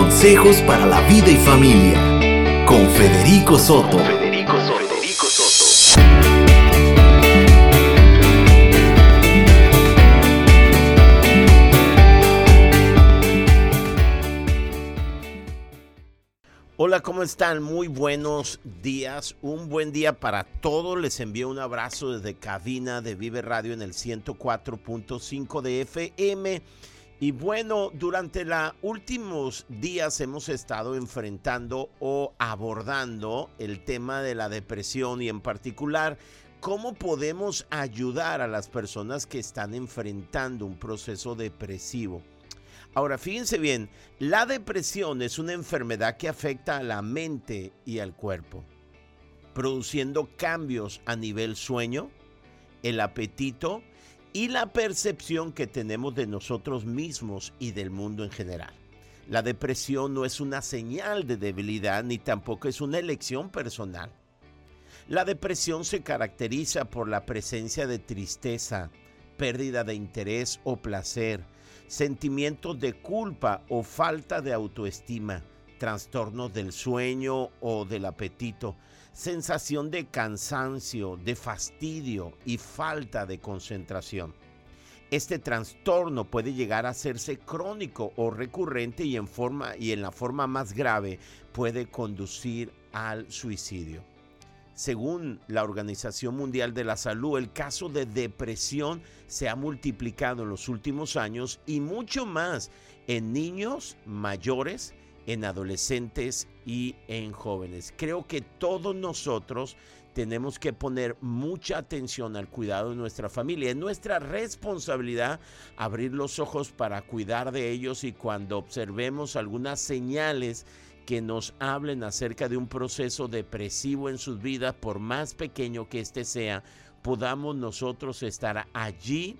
Consejos para la vida y familia con Federico Soto. Federico Soto. Hola, ¿cómo están? Muy buenos días. Un buen día para todos. Les envío un abrazo desde cabina de Vive Radio en el 104.5 de FM. Y bueno, durante los últimos días hemos estado enfrentando o abordando el tema de la depresión y en particular cómo podemos ayudar a las personas que están enfrentando un proceso depresivo. Ahora, fíjense bien, la depresión es una enfermedad que afecta a la mente y al cuerpo, produciendo cambios a nivel sueño, el apetito, y la percepción que tenemos de nosotros mismos y del mundo en general. La depresión no es una señal de debilidad ni tampoco es una elección personal. La depresión se caracteriza por la presencia de tristeza, pérdida de interés o placer, sentimientos de culpa o falta de autoestima, trastornos del sueño o del apetito, sensación de cansancio, de fastidio y falta de concentración. Este trastorno puede llegar a hacerse crónico o recurrente y en, forma, y en la forma más grave puede conducir al suicidio. Según la Organización Mundial de la Salud, el caso de depresión se ha multiplicado en los últimos años y mucho más en niños mayores en adolescentes y en jóvenes. Creo que todos nosotros tenemos que poner mucha atención al cuidado de nuestra familia. Es nuestra responsabilidad abrir los ojos para cuidar de ellos y cuando observemos algunas señales que nos hablen acerca de un proceso depresivo en sus vidas, por más pequeño que éste sea, podamos nosotros estar allí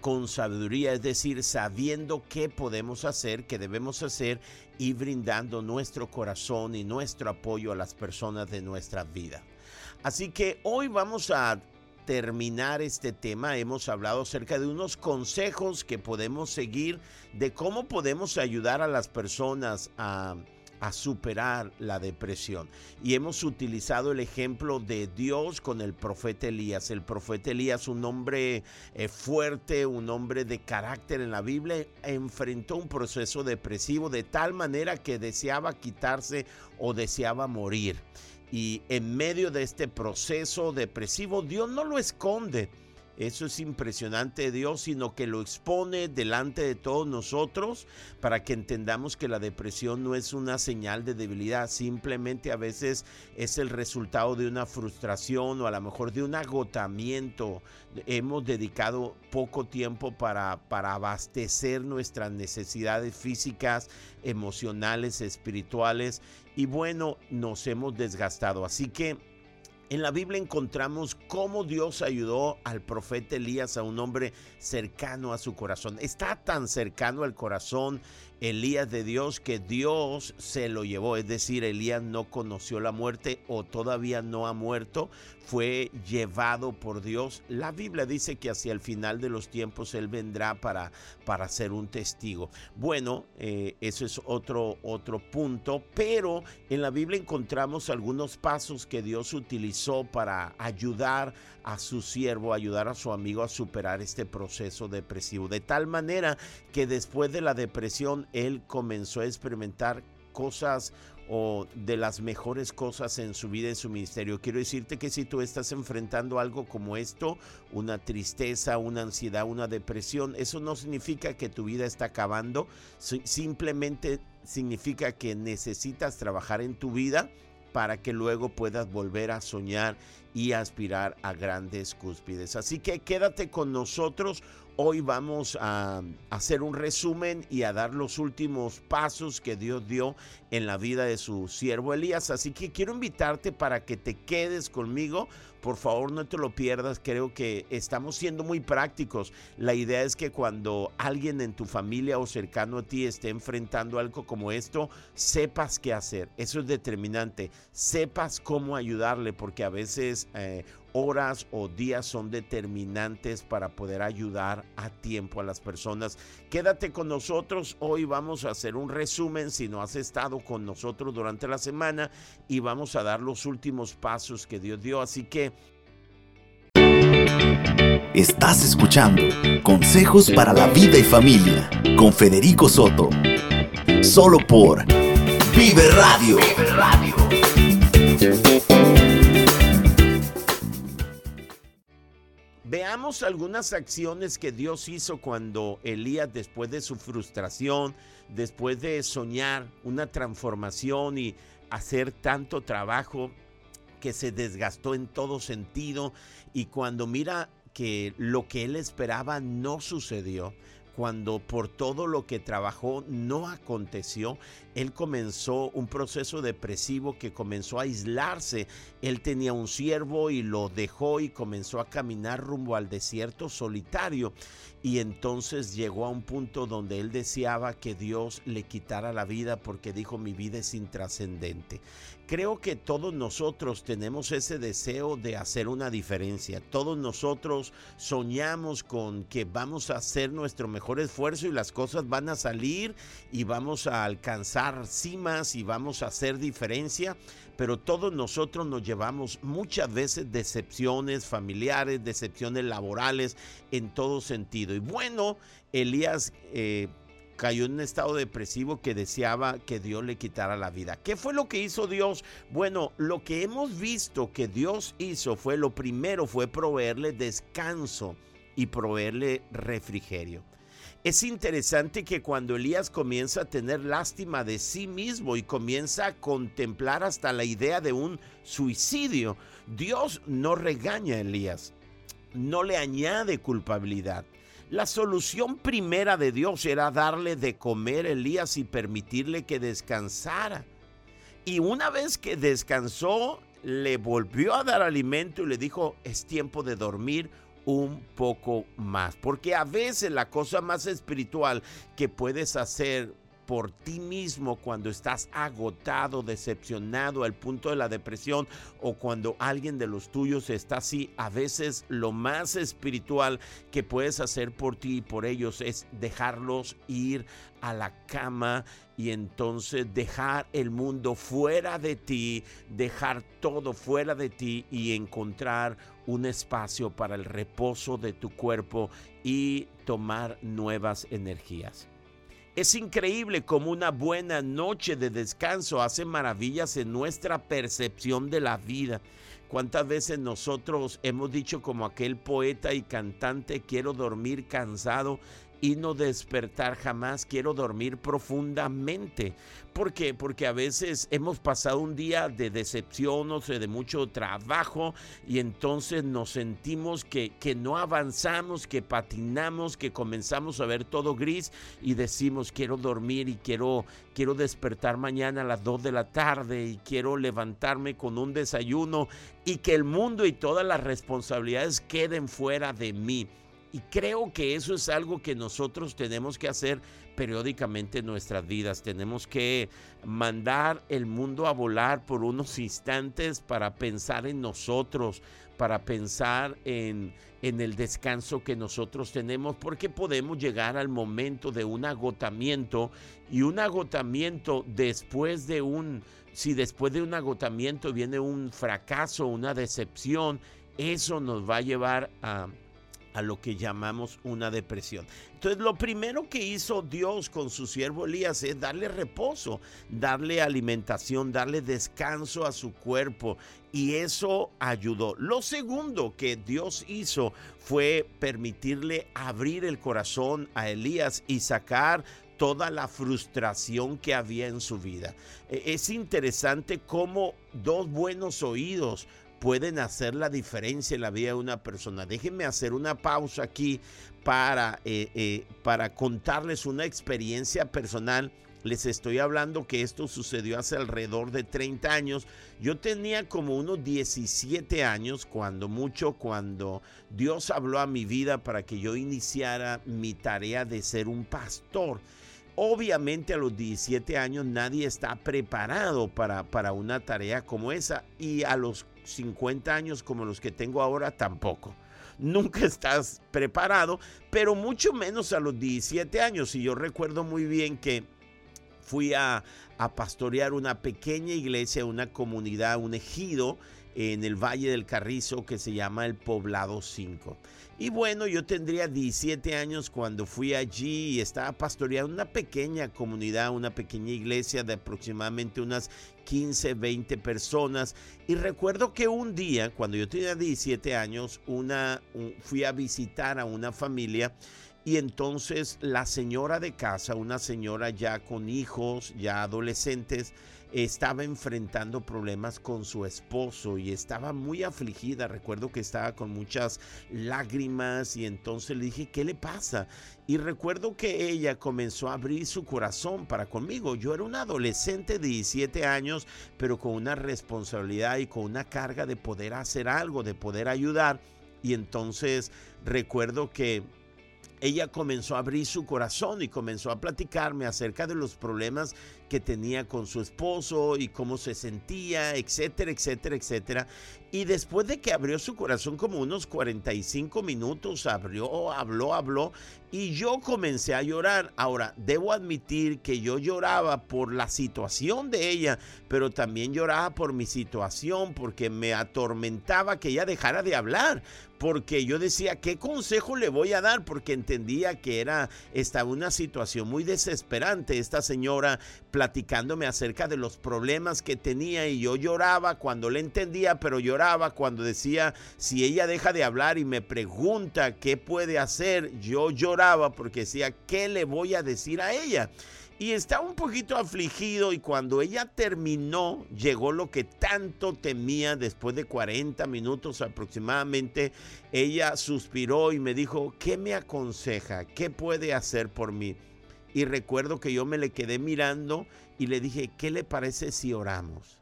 con sabiduría, es decir, sabiendo qué podemos hacer, qué debemos hacer y brindando nuestro corazón y nuestro apoyo a las personas de nuestra vida. Así que hoy vamos a terminar este tema. Hemos hablado acerca de unos consejos que podemos seguir de cómo podemos ayudar a las personas a a superar la depresión. Y hemos utilizado el ejemplo de Dios con el profeta Elías. El profeta Elías, un hombre eh, fuerte, un hombre de carácter en la Biblia, enfrentó un proceso depresivo de tal manera que deseaba quitarse o deseaba morir. Y en medio de este proceso depresivo, Dios no lo esconde eso es impresionante de Dios, sino que lo expone delante de todos nosotros para que entendamos que la depresión no es una señal de debilidad, simplemente a veces es el resultado de una frustración o a lo mejor de un agotamiento. Hemos dedicado poco tiempo para, para abastecer nuestras necesidades físicas, emocionales, espirituales y bueno, nos hemos desgastado. Así que en la Biblia encontramos cómo Dios ayudó al profeta Elías, a un hombre cercano a su corazón. Está tan cercano al corazón Elías de Dios que Dios se lo llevó, es decir, Elías no conoció la muerte o todavía no ha muerto, fue llevado por Dios. La Biblia dice que hacia el final de los tiempos Él vendrá para, para ser un testigo. Bueno, eh, eso es otro, otro punto, pero en la Biblia encontramos algunos pasos que Dios utilizó para ayudar a su siervo, ayudar a su amigo a superar este proceso depresivo. De tal manera que después de la depresión él comenzó a experimentar cosas o de las mejores cosas en su vida, en su ministerio. Quiero decirte que si tú estás enfrentando algo como esto, una tristeza, una ansiedad, una depresión, eso no significa que tu vida está acabando, simplemente significa que necesitas trabajar en tu vida para que luego puedas volver a soñar y aspirar a grandes cúspides. Así que quédate con nosotros. Hoy vamos a hacer un resumen y a dar los últimos pasos que Dios dio en la vida de su siervo Elías. Así que quiero invitarte para que te quedes conmigo por favor, no te lo pierdas. Creo que estamos siendo muy prácticos. La idea es que cuando alguien en tu familia o cercano a ti esté enfrentando algo como esto, sepas qué hacer. Eso es determinante. Sepas cómo ayudarle, porque a veces eh, horas o días son determinantes para poder ayudar a tiempo a las personas. Quédate con nosotros, hoy vamos a hacer un resumen si no has estado con nosotros durante la semana y vamos a dar los últimos pasos que Dios dio, así que... Estás escuchando Consejos para la Vida y Familia con Federico Soto, solo por Vive Radio. Vive Radio. Veamos algunas acciones que Dios hizo cuando Elías, después de su frustración, después de soñar una transformación y hacer tanto trabajo que se desgastó en todo sentido, y cuando mira que lo que él esperaba no sucedió, cuando por todo lo que trabajó no aconteció, él comenzó un proceso depresivo que comenzó a aislarse. Él tenía un siervo y lo dejó y comenzó a caminar rumbo al desierto solitario. Y entonces llegó a un punto donde él deseaba que Dios le quitara la vida porque dijo mi vida es intrascendente. Creo que todos nosotros tenemos ese deseo de hacer una diferencia. Todos nosotros soñamos con que vamos a hacer nuestro mejor esfuerzo y las cosas van a salir y vamos a alcanzar cimas y vamos a hacer diferencia. Pero todos nosotros nos llevamos muchas veces decepciones familiares, decepciones laborales en todo sentido. Y bueno, Elías eh, cayó en un estado depresivo que deseaba que Dios le quitara la vida. ¿Qué fue lo que hizo Dios? Bueno, lo que hemos visto que Dios hizo fue lo primero fue proveerle descanso y proveerle refrigerio. Es interesante que cuando Elías comienza a tener lástima de sí mismo y comienza a contemplar hasta la idea de un suicidio, Dios no regaña a Elías, no le añade culpabilidad. La solución primera de Dios era darle de comer a Elías y permitirle que descansara. Y una vez que descansó, le volvió a dar alimento y le dijo, es tiempo de dormir un poco más. Porque a veces la cosa más espiritual que puedes hacer por ti mismo cuando estás agotado, decepcionado al punto de la depresión o cuando alguien de los tuyos está así, a veces lo más espiritual que puedes hacer por ti y por ellos es dejarlos ir a la cama y entonces dejar el mundo fuera de ti, dejar todo fuera de ti y encontrar un espacio para el reposo de tu cuerpo y tomar nuevas energías. Es increíble como una buena noche de descanso hace maravillas en nuestra percepción de la vida. ¿Cuántas veces nosotros hemos dicho como aquel poeta y cantante, quiero dormir cansado y no despertar jamás, quiero dormir profundamente. ¿Por qué? Porque a veces hemos pasado un día de decepción o de mucho trabajo y entonces nos sentimos que, que no avanzamos, que patinamos, que comenzamos a ver todo gris y decimos quiero dormir y quiero, quiero despertar mañana a las 2 de la tarde y quiero levantarme con un desayuno y que el mundo y todas las responsabilidades queden fuera de mí. Y creo que eso es algo que nosotros tenemos que hacer periódicamente en nuestras vidas. Tenemos que mandar el mundo a volar por unos instantes para pensar en nosotros, para pensar en, en el descanso que nosotros tenemos, porque podemos llegar al momento de un agotamiento y un agotamiento después de un, si después de un agotamiento viene un fracaso, una decepción, eso nos va a llevar a a lo que llamamos una depresión. Entonces lo primero que hizo Dios con su siervo Elías es darle reposo, darle alimentación, darle descanso a su cuerpo y eso ayudó. Lo segundo que Dios hizo fue permitirle abrir el corazón a Elías y sacar toda la frustración que había en su vida. E, es interesante cómo dos buenos oídos pueden hacer la diferencia en la vida de una persona. Déjenme hacer una pausa aquí para, eh, eh, para contarles una experiencia personal. Les estoy hablando que esto sucedió hace alrededor de 30 años. Yo tenía como unos 17 años, cuando mucho, cuando Dios habló a mi vida para que yo iniciara mi tarea de ser un pastor. Obviamente a los 17 años nadie está preparado para, para una tarea como esa y a los 50 años como los que tengo ahora, tampoco. Nunca estás preparado, pero mucho menos a los 17 años. Y yo recuerdo muy bien que fui a, a pastorear una pequeña iglesia, una comunidad, un ejido en el Valle del Carrizo que se llama el Poblado 5. Y bueno, yo tendría 17 años cuando fui allí y estaba pastoreando una pequeña comunidad, una pequeña iglesia de aproximadamente unas 15, 20 personas. Y recuerdo que un día, cuando yo tenía 17 años, una, fui a visitar a una familia y entonces la señora de casa, una señora ya con hijos, ya adolescentes, estaba enfrentando problemas con su esposo y estaba muy afligida. Recuerdo que estaba con muchas lágrimas y entonces le dije, ¿qué le pasa? Y recuerdo que ella comenzó a abrir su corazón para conmigo. Yo era un adolescente de 17 años, pero con una responsabilidad y con una carga de poder hacer algo, de poder ayudar. Y entonces recuerdo que ella comenzó a abrir su corazón y comenzó a platicarme acerca de los problemas que tenía con su esposo y cómo se sentía, etcétera, etcétera, etcétera. Y después de que abrió su corazón como unos 45 minutos, abrió, habló, habló, y yo comencé a llorar. Ahora, debo admitir que yo lloraba por la situación de ella, pero también lloraba por mi situación, porque me atormentaba que ella dejara de hablar, porque yo decía, ¿qué consejo le voy a dar? Porque entendía que era, estaba una situación muy desesperante. Esta señora platicándome acerca de los problemas que tenía y yo lloraba cuando le entendía, pero lloraba cuando decía, si ella deja de hablar y me pregunta qué puede hacer, yo lloraba porque decía, ¿qué le voy a decir a ella? Y estaba un poquito afligido y cuando ella terminó, llegó lo que tanto temía después de 40 minutos aproximadamente. Ella suspiró y me dijo, ¿qué me aconseja? ¿Qué puede hacer por mí? Y recuerdo que yo me le quedé mirando y le dije, ¿qué le parece si oramos?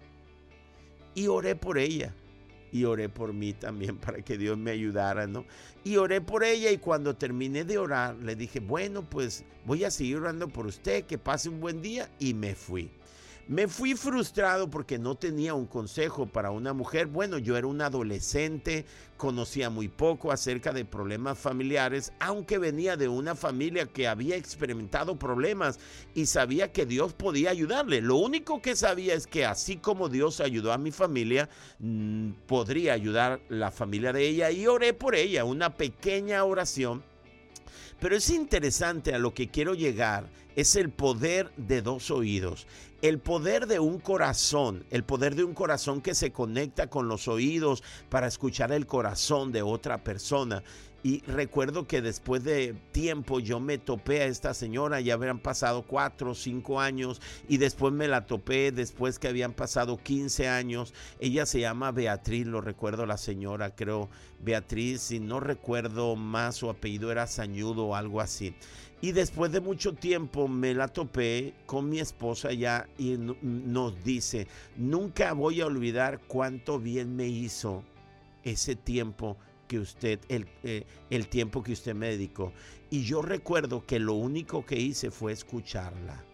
Y oré por ella y oré por mí también para que Dios me ayudara, ¿no? Y oré por ella y cuando terminé de orar le dije, bueno, pues voy a seguir orando por usted, que pase un buen día y me fui. Me fui frustrado porque no tenía un consejo para una mujer. Bueno, yo era un adolescente, conocía muy poco acerca de problemas familiares, aunque venía de una familia que había experimentado problemas y sabía que Dios podía ayudarle. Lo único que sabía es que así como Dios ayudó a mi familia, mm, podría ayudar la familia de ella y oré por ella, una pequeña oración. Pero es interesante a lo que quiero llegar, es el poder de dos oídos el poder de un corazón, el poder de un corazón que se conecta con los oídos para escuchar el corazón de otra persona. Y recuerdo que después de tiempo yo me topé a esta señora, ya habían pasado cuatro o cinco años, y después me la topé después que habían pasado 15 años. Ella se llama Beatriz, lo recuerdo la señora, creo, Beatriz, si no recuerdo más, su apellido era Sañudo o algo así. Y después de mucho tiempo me la topé con mi esposa ya y nos dice, nunca voy a olvidar cuánto bien me hizo ese tiempo que usted, el, eh, el tiempo que usted me dedicó. Y yo recuerdo que lo único que hice fue escucharla.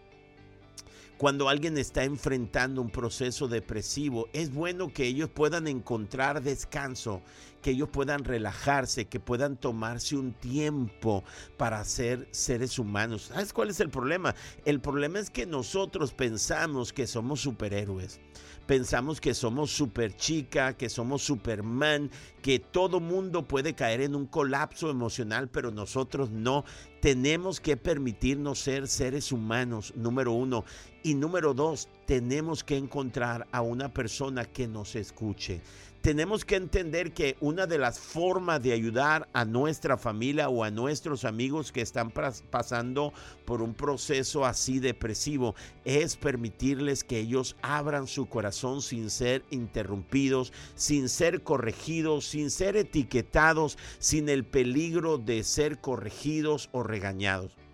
Cuando alguien está enfrentando un proceso depresivo, es bueno que ellos puedan encontrar descanso, que ellos puedan relajarse, que puedan tomarse un tiempo para ser seres humanos. ¿Sabes cuál es el problema? El problema es que nosotros pensamos que somos superhéroes pensamos que somos super chica, que somos superman, que todo mundo puede caer en un colapso emocional, pero nosotros no. Tenemos que permitirnos ser seres humanos, número uno. Y número dos, tenemos que encontrar a una persona que nos escuche tenemos que entender que una de las formas de ayudar a nuestra familia o a nuestros amigos que están pasando por un proceso así depresivo es permitirles que ellos abran su corazón sin ser interrumpidos, sin ser corregidos, sin ser etiquetados, sin el peligro de ser corregidos o regañados.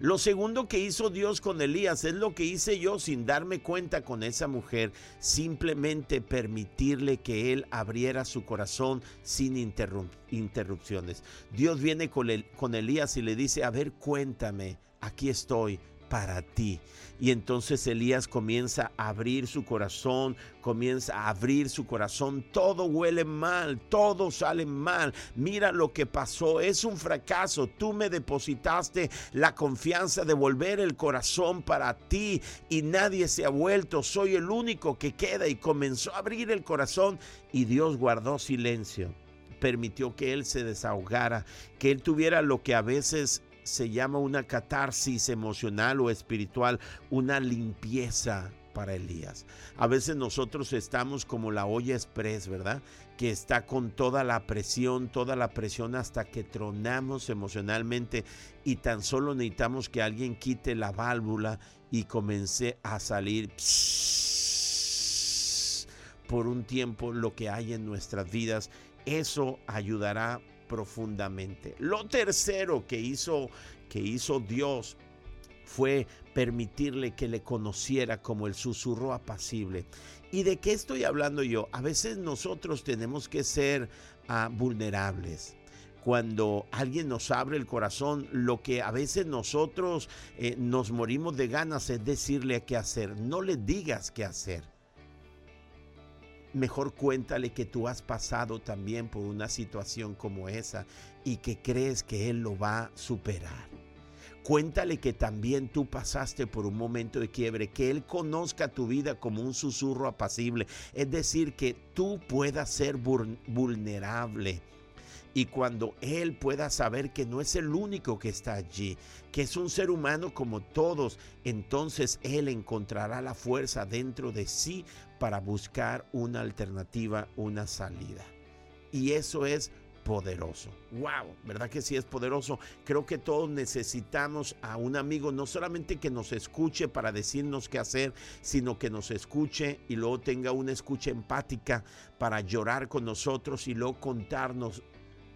Lo segundo que hizo Dios con Elías es lo que hice yo sin darme cuenta con esa mujer, simplemente permitirle que él abriera su corazón sin interrupciones. Dios viene con, con Elías y le dice, a ver, cuéntame, aquí estoy, para ti. Y entonces Elías comienza a abrir su corazón, comienza a abrir su corazón. Todo huele mal, todo sale mal. Mira lo que pasó, es un fracaso. Tú me depositaste la confianza de volver el corazón para ti y nadie se ha vuelto. Soy el único que queda y comenzó a abrir el corazón y Dios guardó silencio permitió que él se desahogara, que él tuviera lo que a veces se llama una catarsis emocional o espiritual, una limpieza para Elías. A veces nosotros estamos como la olla express, ¿verdad? Que está con toda la presión, toda la presión hasta que tronamos emocionalmente y tan solo necesitamos que alguien quite la válvula y comience a salir por un tiempo lo que hay en nuestras vidas. Eso ayudará profundamente. Lo tercero que hizo, que hizo Dios fue permitirle que le conociera como el susurro apacible. ¿Y de qué estoy hablando yo? A veces nosotros tenemos que ser ah, vulnerables cuando alguien nos abre el corazón, lo que a veces nosotros eh, nos morimos de ganas es decirle qué hacer. No le digas qué hacer mejor cuéntale que tú has pasado también por una situación como esa y que crees que Él lo va a superar. Cuéntale que también tú pasaste por un momento de quiebre, que Él conozca tu vida como un susurro apacible, es decir, que tú puedas ser vulnerable y cuando Él pueda saber que no es el único que está allí, que es un ser humano como todos, entonces Él encontrará la fuerza dentro de sí para buscar una alternativa, una salida. Y eso es poderoso. Wow, ¿verdad que sí es poderoso? Creo que todos necesitamos a un amigo, no solamente que nos escuche para decirnos qué hacer, sino que nos escuche y luego tenga una escucha empática para llorar con nosotros y luego contarnos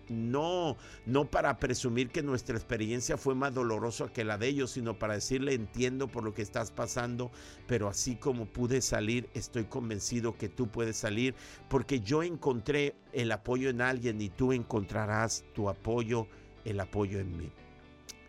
no, no para presumir que nuestra experiencia fue más dolorosa que la de ellos, sino para decirle entiendo por lo que estás pasando, pero así como pude salir, estoy convencido que tú puedes salir, porque yo encontré el apoyo en alguien y tú encontrarás tu apoyo, el apoyo en mí.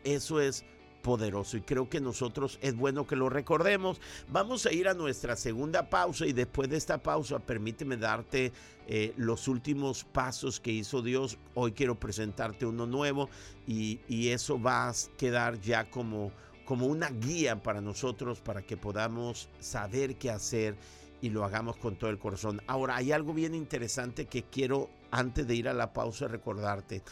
Eso es poderoso y creo que nosotros es bueno que lo recordemos. Vamos a ir a nuestra segunda pausa y después de esta pausa permíteme darte eh, los últimos pasos que hizo Dios. Hoy quiero presentarte uno nuevo y, y eso va a quedar ya como, como una guía para nosotros para que podamos saber qué hacer y lo hagamos con todo el corazón. Ahora, hay algo bien interesante que quiero antes de ir a la pausa recordarte.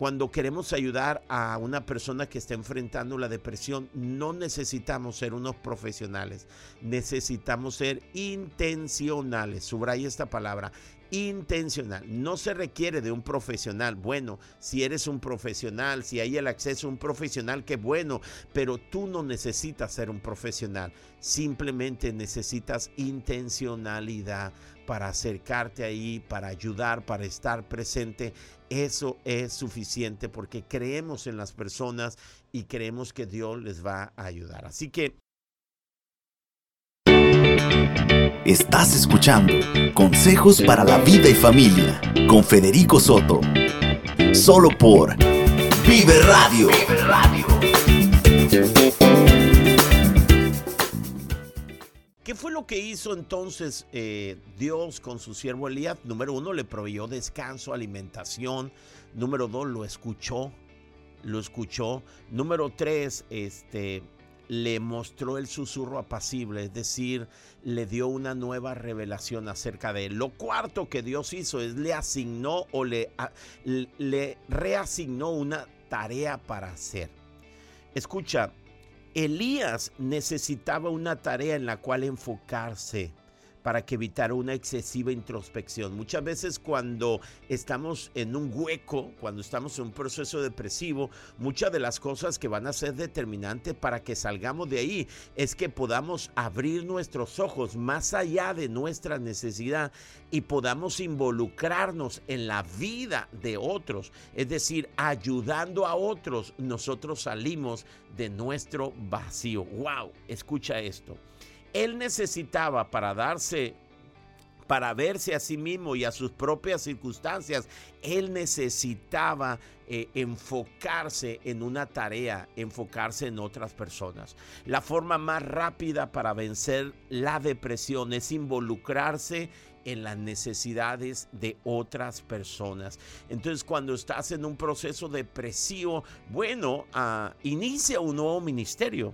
Cuando queremos ayudar a una persona que está enfrentando la depresión, no necesitamos ser unos profesionales, necesitamos ser intencionales. Subraya esta palabra, intencional. No se requiere de un profesional. Bueno, si eres un profesional, si hay el acceso a un profesional, qué bueno, pero tú no necesitas ser un profesional. Simplemente necesitas intencionalidad para acercarte ahí, para ayudar, para estar presente. Eso es suficiente porque creemos en las personas y creemos que Dios les va a ayudar. Así que Estás escuchando Consejos para la Vida y Familia con Federico Soto. Solo por Vive Radio. ¿Qué fue lo que hizo entonces eh, Dios con su siervo Elías? Número uno, le proveyó descanso, alimentación. Número dos, lo escuchó. Lo escuchó. Número tres, este, le mostró el susurro apacible, es decir, le dio una nueva revelación acerca de él. Lo cuarto que Dios hizo es le asignó o le, le reasignó una tarea para hacer. Escucha, Elías necesitaba una tarea en la cual enfocarse para que evitara una excesiva introspección. Muchas veces cuando estamos en un hueco, cuando estamos en un proceso depresivo, muchas de las cosas que van a ser determinantes para que salgamos de ahí es que podamos abrir nuestros ojos más allá de nuestra necesidad y podamos involucrarnos en la vida de otros. Es decir, ayudando a otros, nosotros salimos de nuestro vacío. ¡Wow! Escucha esto él necesitaba para darse para verse a sí mismo y a sus propias circunstancias, él necesitaba eh, enfocarse en una tarea, enfocarse en otras personas. La forma más rápida para vencer la depresión es involucrarse en las necesidades de otras personas. Entonces, cuando estás en un proceso depresivo, bueno, ah, inicia un nuevo ministerio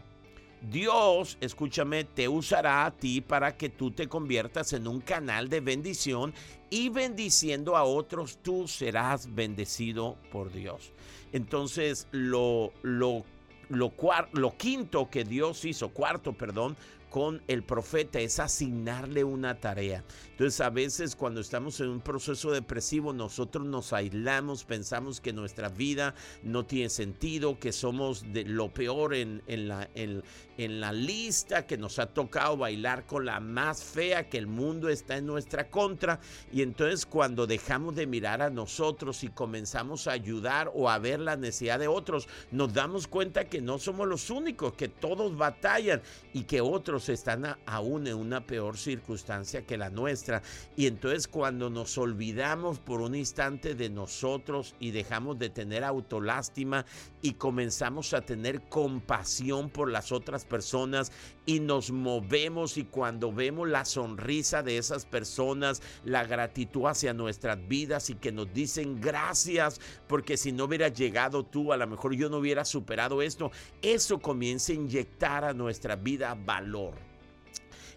Dios, escúchame, te usará a ti para que tú te conviertas en un canal de bendición y bendiciendo a otros tú serás bendecido por Dios. Entonces, lo, lo, lo, lo quinto que Dios hizo, cuarto, perdón, con el profeta es asignarle una tarea. Entonces a veces cuando estamos en un proceso depresivo nosotros nos aislamos, pensamos que nuestra vida no tiene sentido, que somos de lo peor en, la, en, en la lista, que nos ha tocado bailar con la más fea, que el mundo está en nuestra contra. Y entonces cuando dejamos de mirar a nosotros y comenzamos a ayudar o a ver la necesidad de otros, nos damos cuenta que no somos los únicos, que todos batallan y que otros están aún en una peor circunstancia que la nuestra. Y entonces cuando nos olvidamos por un instante de nosotros y dejamos de tener autolástima y comenzamos a tener compasión por las otras personas y nos movemos y cuando vemos la sonrisa de esas personas, la gratitud hacia nuestras vidas y que nos dicen gracias porque si no hubiera llegado tú, a lo mejor yo no hubiera superado esto, eso comienza a inyectar a nuestra vida valor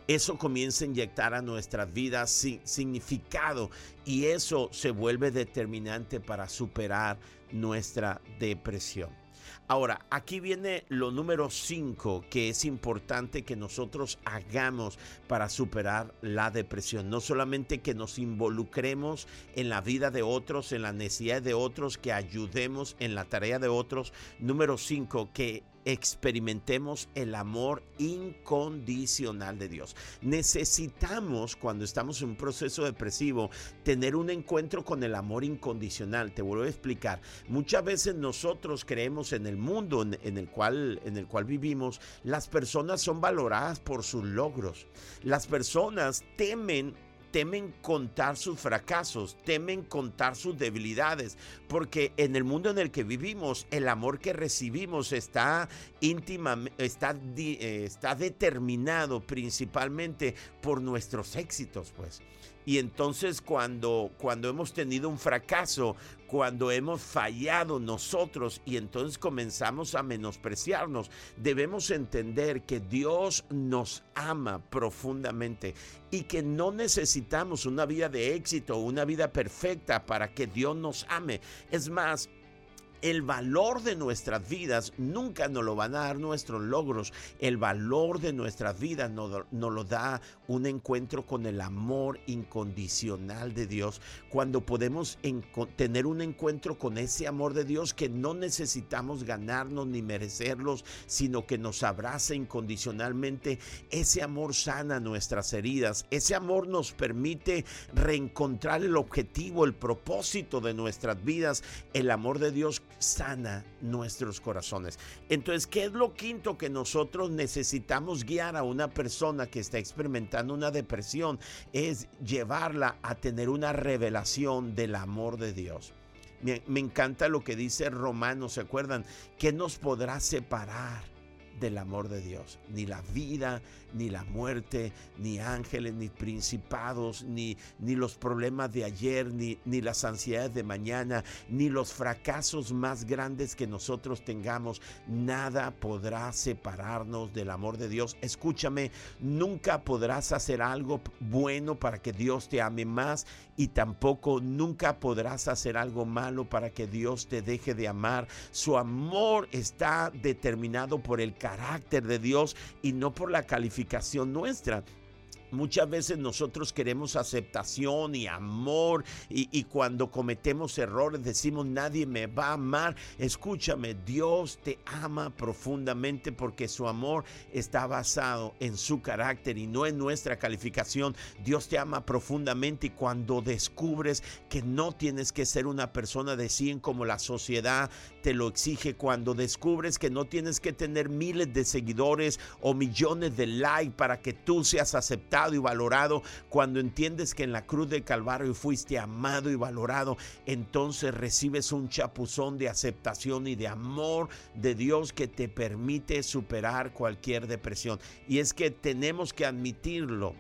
eso comienza a inyectar a nuestras vidas significado y eso se vuelve determinante para superar nuestra depresión. Ahora, aquí viene lo número 5 que es importante que nosotros hagamos para superar la depresión. No solamente que nos involucremos en la vida de otros, en la necesidad de otros, que ayudemos en la tarea de otros. Número 5, que experimentemos el amor incondicional de Dios. Necesitamos, cuando estamos en un proceso depresivo, tener un encuentro con el amor incondicional. Te vuelvo a explicar. Muchas veces nosotros creemos en el mundo en, el, cual, en el cual vivimos, las personas son valoradas por sus logros. Las personas temen temen contar sus fracasos, temen contar sus debilidades, porque en el mundo en el que vivimos, el amor que recibimos está íntima, está, eh, está determinado principalmente por nuestros éxitos, pues. Y entonces cuando, cuando hemos tenido un fracaso, cuando hemos fallado nosotros y entonces comenzamos a menospreciarnos, debemos entender que Dios nos ama profundamente y que no necesitamos una vida de éxito, una vida perfecta para que Dios nos ame. Es más, el valor de nuestras vidas nunca nos lo van a dar nuestros logros. El valor de nuestras vidas nos, lo da un encuentro con el amor incondicional de Dios. Cuando podemos tener un encuentro con ese amor de Dios que no necesitamos ganarnos ni merecerlos, sino que nos abraza incondicionalmente. Ese amor sana nuestras heridas. Ese amor nos permite reencontrar el objetivo, el propósito de nuestras vidas. El amor de Dios sana nuestros corazones. Entonces, ¿qué es lo quinto que nosotros necesitamos guiar a una persona que está experimentando una depresión? Es llevarla a tener una revelación del amor de Dios. Me, encanta lo que dice Romanos, ¿se acuerdan? ¿Qué nos podrá separar? Del amor de Dios. Ni la vida, ni la muerte, ni ángeles, ni principados, ni, ni los problemas de ayer, ni, ni las ansiedades de mañana, ni los fracasos más grandes que nosotros tengamos. Nada podrá separarnos del amor de Dios. Escúchame, nunca podrás hacer algo bueno para que Dios te ame más y tampoco nunca podrás hacer algo malo para que Dios te deje de amar. Su amor está determinado por el carácter de Dios y no por la calificación nuestra. Muchas veces nosotros queremos aceptación y amor y, cuando cometemos errores decimos nadie me va a amar. Escúchame, Dios te ama profundamente porque su amor está basado en su carácter y no en nuestra calificación. Dios te ama profundamente y cuando descubres que no tienes que ser una persona de 100 como la sociedad te lo exige, cuando descubres que no tienes que tener miles de seguidores o millones de likes para que tú seas aceptado y valorado, cuando entiendes que en la cruz del Calvario fuiste amado y valorado, entonces recibes un chapuzón de aceptación y de amor de Dios que te permite superar cualquier depresión. Y es que tenemos que admitirlo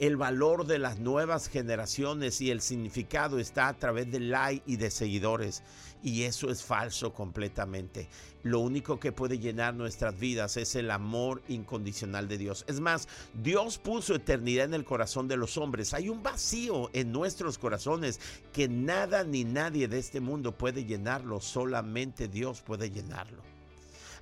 el valor de las nuevas generaciones y el significado está a través de like y de seguidores. Y eso es falso completamente. Lo único que puede llenar nuestras vidas es el amor incondicional de Dios. Es más, Dios puso eternidad en el corazón de los hombres. Hay un vacío en nuestros corazones que nada ni nadie de este mundo puede llenarlo. Solamente Dios puede llenarlo.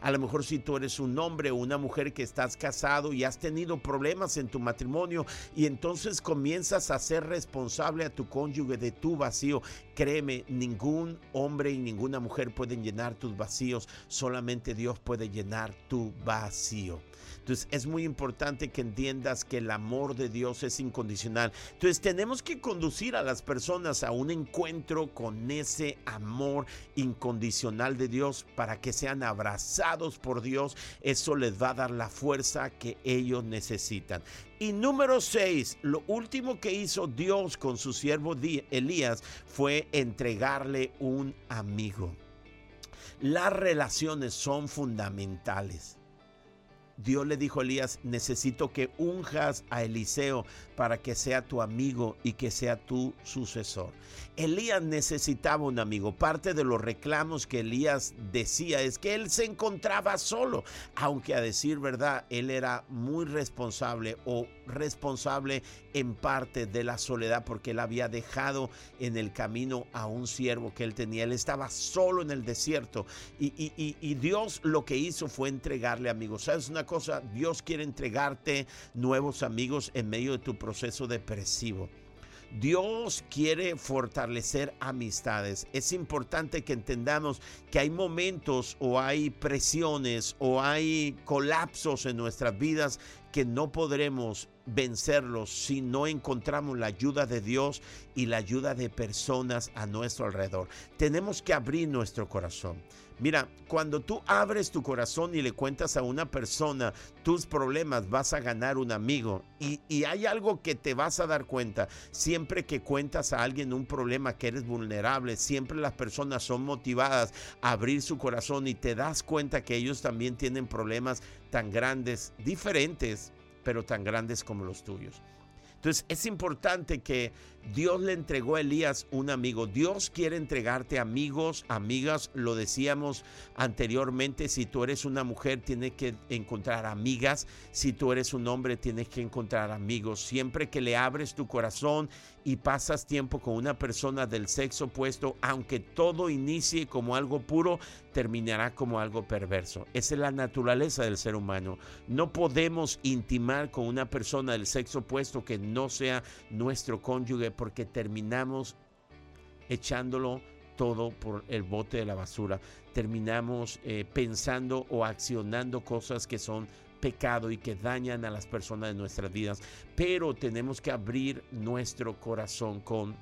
A lo mejor si tú eres un hombre o una mujer que estás casado y has tenido problemas en tu matrimonio y entonces comienzas a ser responsable a tu cónyuge de tu vacío, créeme, ningún hombre y ninguna mujer pueden llenar tus vacíos, solamente Dios puede llenar tu vacío. Entonces es muy importante que entiendas que el amor de Dios es incondicional. Entonces tenemos que conducir a las personas a un encuentro con ese amor incondicional de Dios para que sean abrazados por Dios. Eso les va a dar la fuerza que ellos necesitan. Y número 6, lo último que hizo Dios con su siervo Elías fue entregarle un amigo. Las relaciones son fundamentales. Dios le dijo a Elías, necesito que unjas a Eliseo para que sea tu amigo y que sea tu sucesor. Elías necesitaba un amigo. Parte de los reclamos que Elías decía es que él se encontraba solo, aunque a decir verdad, él era muy responsable o responsable en parte de la soledad porque él había dejado en el camino a un siervo que él tenía. Él estaba solo en el desierto y, y Dios lo que hizo fue entregarle amigos. ¿Sabes una cosa? Dios quiere entregarte nuevos amigos en medio de tu proceso depresivo. Dios quiere fortalecer amistades. Es importante que entendamos que hay momentos o hay presiones o hay colapsos en nuestras vidas que no podremos vencerlos si no encontramos la ayuda de Dios y la ayuda de personas a nuestro alrededor. Tenemos que abrir nuestro corazón. Mira, cuando tú abres tu corazón y le cuentas a una persona tus problemas, vas a ganar un amigo. Y, y, hay algo que te vas a dar cuenta. Siempre que cuentas a alguien un problema que eres vulnerable, siempre las personas son motivadas a abrir su corazón y te das cuenta que ellos también tienen problemas tan grandes, diferentes, pero tan grandes como los tuyos. Entonces es importante que Dios le entregó a Elías un amigo. Dios quiere entregarte amigos, amigas. Lo decíamos anteriormente, si tú eres una mujer tienes que encontrar amigas. Si tú eres un hombre tienes que encontrar amigos. Siempre que le abres tu corazón y pasas tiempo con una persona del sexo opuesto, aunque todo inicie como algo puro, terminará como algo perverso. Esa es la naturaleza del ser humano. No podemos intimar con una persona del sexo opuesto que no sea nuestro cónyuge porque terminamos echándolo todo por el bote de la basura. Terminamos eh, pensando o accionando cosas que son pecado y que dañan a las personas de nuestras vidas. Pero tenemos que abrir nuestro corazón con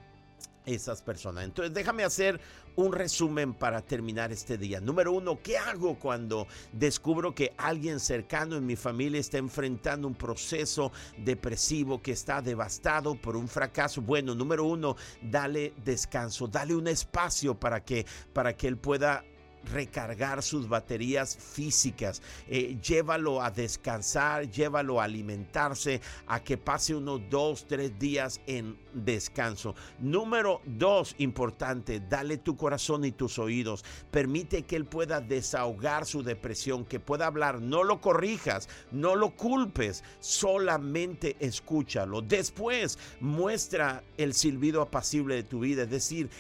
esas personas. Entonces déjame hacer un resumen para terminar este día. Número uno, ¿qué hago cuando descubro que alguien cercano en mi familia está enfrentando un proceso depresivo que está devastado por un fracaso? Bueno, número uno, dale descanso, dale un espacio para que, para que él pueda recargar sus baterías físicas. Eh, llévalo a descansar, llévalo a alimentarse, a que pase unos dos, tres días en descanso. Número dos, importante, dale tu corazón y tus oídos. Permite que él pueda desahogar su depresión, que pueda hablar. No lo corrijas, no lo culpes, solamente escúchalo. Después muestra el silbido apacible de tu vida, es decir,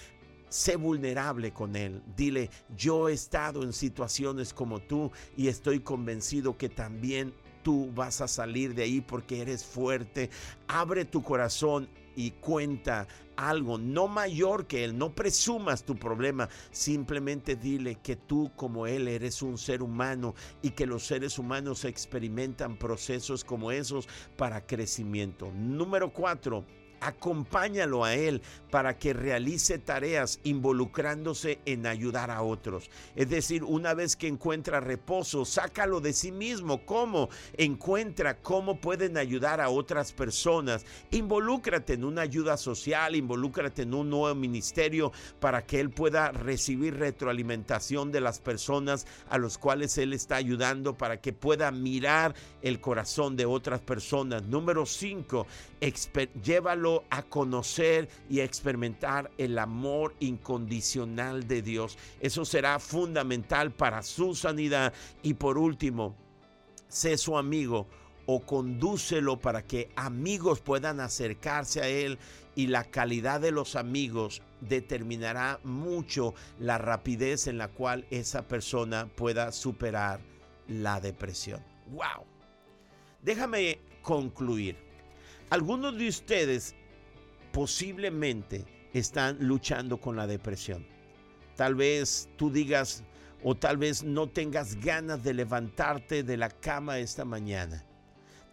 Sé vulnerable con Él. Dile, yo he estado en situaciones como tú y estoy convencido que también tú vas a salir de ahí porque eres fuerte. Abre tu corazón y cuenta algo no mayor que Él. No presumas tu problema. Simplemente dile que tú como Él eres un ser humano y que los seres humanos experimentan procesos como esos para crecimiento. Número cuatro Acompáñalo a él para que realice tareas involucrándose en ayudar a otros. Es decir, una vez que encuentra reposo, sácalo de sí mismo. ¿Cómo? Encuentra cómo pueden ayudar a otras personas. Involúcrate en una ayuda social, involúcrate en un nuevo ministerio para que él pueda recibir retroalimentación de las personas a los cuales él está ayudando, para que pueda mirar el corazón de otras personas. Número cinco, llévalo a conocer y a experimentar el amor incondicional de Dios. Eso será fundamental para su sanidad. Y por último, sé su amigo o condúcelo para que amigos puedan acercarse a él y la calidad de los amigos determinará mucho la rapidez en la cual esa persona pueda superar la depresión. ¡Wow! Déjame concluir. Algunos de ustedes posiblemente están luchando con la depresión. Tal vez tú digas o tal vez no tengas ganas de levantarte de la cama esta mañana.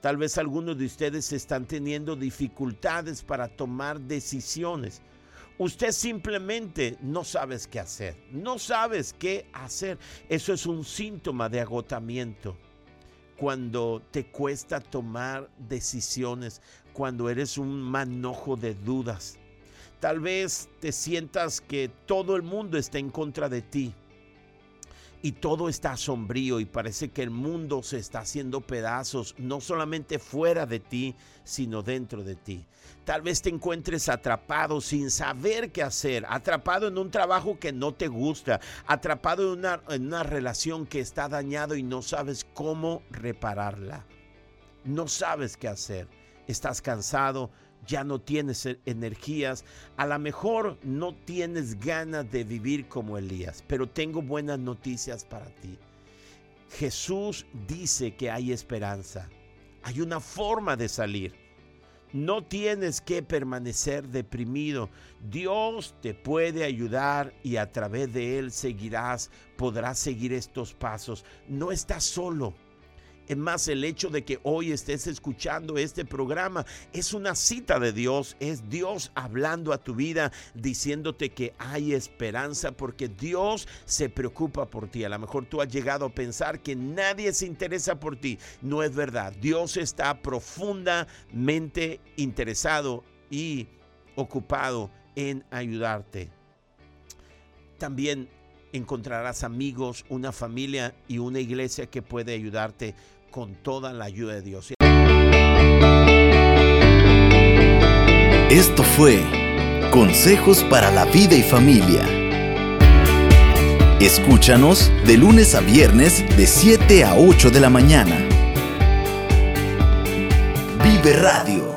Tal vez algunos de ustedes están teniendo dificultades para tomar decisiones. Usted simplemente no sabes qué hacer. No sabes qué hacer. Eso es un síntoma de agotamiento cuando te cuesta tomar decisiones, cuando eres un manojo de dudas. Tal vez te sientas que todo el mundo está en contra de ti y todo está sombrío y parece que el mundo se está haciendo pedazos, no solamente fuera de ti, sino dentro de ti. Tal vez te encuentres atrapado sin saber qué hacer, atrapado en un trabajo que no te gusta, atrapado en una, relación que está dañado y no sabes cómo repararla. No sabes qué hacer. Estás cansado, ya no tienes e-, energías, a lo mejor no tienes ganas de vivir como Elías, pero tengo buenas noticias para ti. Jesús dice que hay esperanza, hay una forma de salir. No tienes que permanecer deprimido. Dios te puede ayudar y a través de Él seguirás, podrás seguir estos pasos. No estás solo. Es más, el hecho de que hoy estés escuchando este programa es una cita de Dios, es Dios hablando a tu vida, diciéndote que hay esperanza porque Dios se preocupa por ti. A lo mejor tú has llegado a pensar que nadie se interesa por ti. No es verdad. Dios está profundamente interesado y ocupado en ayudarte. También encontrarás amigos, una familia y una iglesia que puede ayudarte con toda la ayuda de Dios. Esto fue Consejos para la vida y familia. Escúchanos de lunes a viernes de 7 a 8 de la mañana. Vive Radio